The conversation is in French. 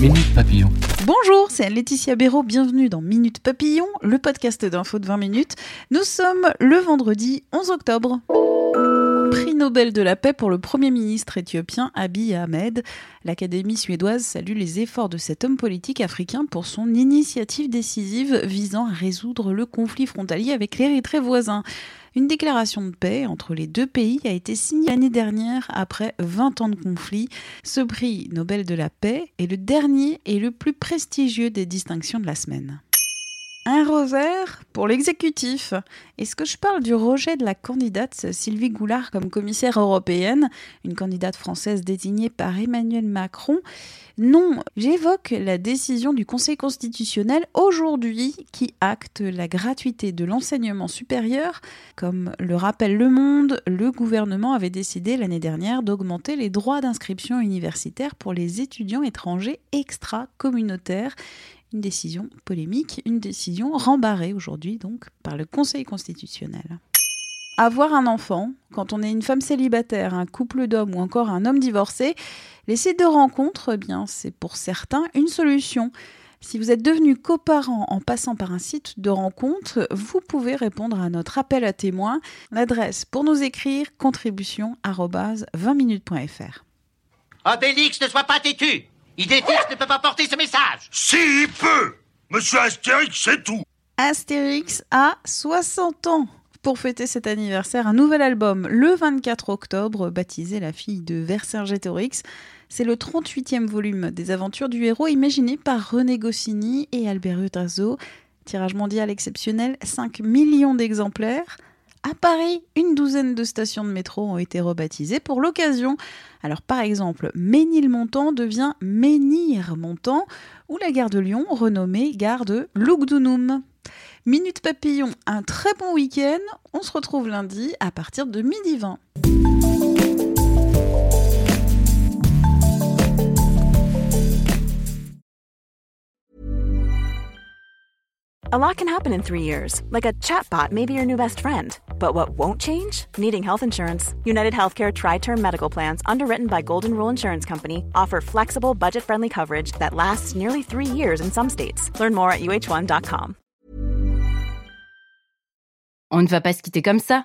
Minute Papillon. Bonjour, c'est Laetitia Béraud, bienvenue dans Minute Papillon, le podcast d'info de 20 minutes. Nous sommes le vendredi 11 octobre. Prix Nobel de la paix pour le Premier ministre éthiopien Abiy Ahmed. L'Académie suédoise salue les efforts de cet homme politique africain pour son initiative décisive visant à résoudre le conflit frontalier avec l'Érythrée voisin. Une déclaration de paix entre les deux pays a été signée l'année dernière après 20 ans de conflit. Ce prix Nobel de la paix est le dernier et le plus prestigieux des distinctions de la semaine. Un revers pour l'exécutif. Est-ce que je parle du rejet de la candidate Sylvie Goulard comme commissaire européenne, une candidate française désignée par Emmanuel Macron? Non, j'évoque la décision du Conseil constitutionnel aujourd'hui qui acte la gratuité de l'enseignement supérieur. Comme le rappelle Le Monde, le gouvernement avait décidé l'année dernière d'augmenter les droits d'inscription universitaire pour les étudiants étrangers extra-communautaires une décision polémique, une décision rembarrée aujourd'hui donc par le Conseil constitutionnel. Avoir un enfant, quand on est une femme célibataire, un couple d'hommes ou encore un homme divorcé, les sites de rencontres, eh c'est pour certains une solution. Si vous êtes devenu coparent en passant par un site de rencontre, vous pouvez répondre à notre appel à témoins. L'adresse pour nous écrire contribution 20minutes.fr. Obélix, ne sois pas têtu Idéfix ne peut pas porter ce message Si, il peut Monsieur Astérix, c'est tout Astérix a 60 ans pour fêter cet anniversaire, un nouvel album le 24 octobre, baptisé La fille de Vercingétorix. C'est le 38e volume des aventures du héros imaginé par René Goscinny et Albert Uderzo. Tirage mondial exceptionnel, 5 millions d'exemplaires. À Paris, une douzaine de stations de métro ont été rebaptisées pour l'occasion. Alors par exemple, Ménilmontant devient Menhir-Montant ou la gare de Lyon renommée gare de Lugdunum. Minute Papillon, un très bon week-end. On se retrouve lundi à partir de midi 20. A lot can happen in three years, like a chatbot your new best friend. But what won't change? Needing health insurance. United Healthcare Tri Term Medical Plans, underwritten by Golden Rule Insurance Company, offer flexible, budget friendly coverage that lasts nearly three years in some states. Learn more at uh1.com. On ne va pas se quitter comme ça.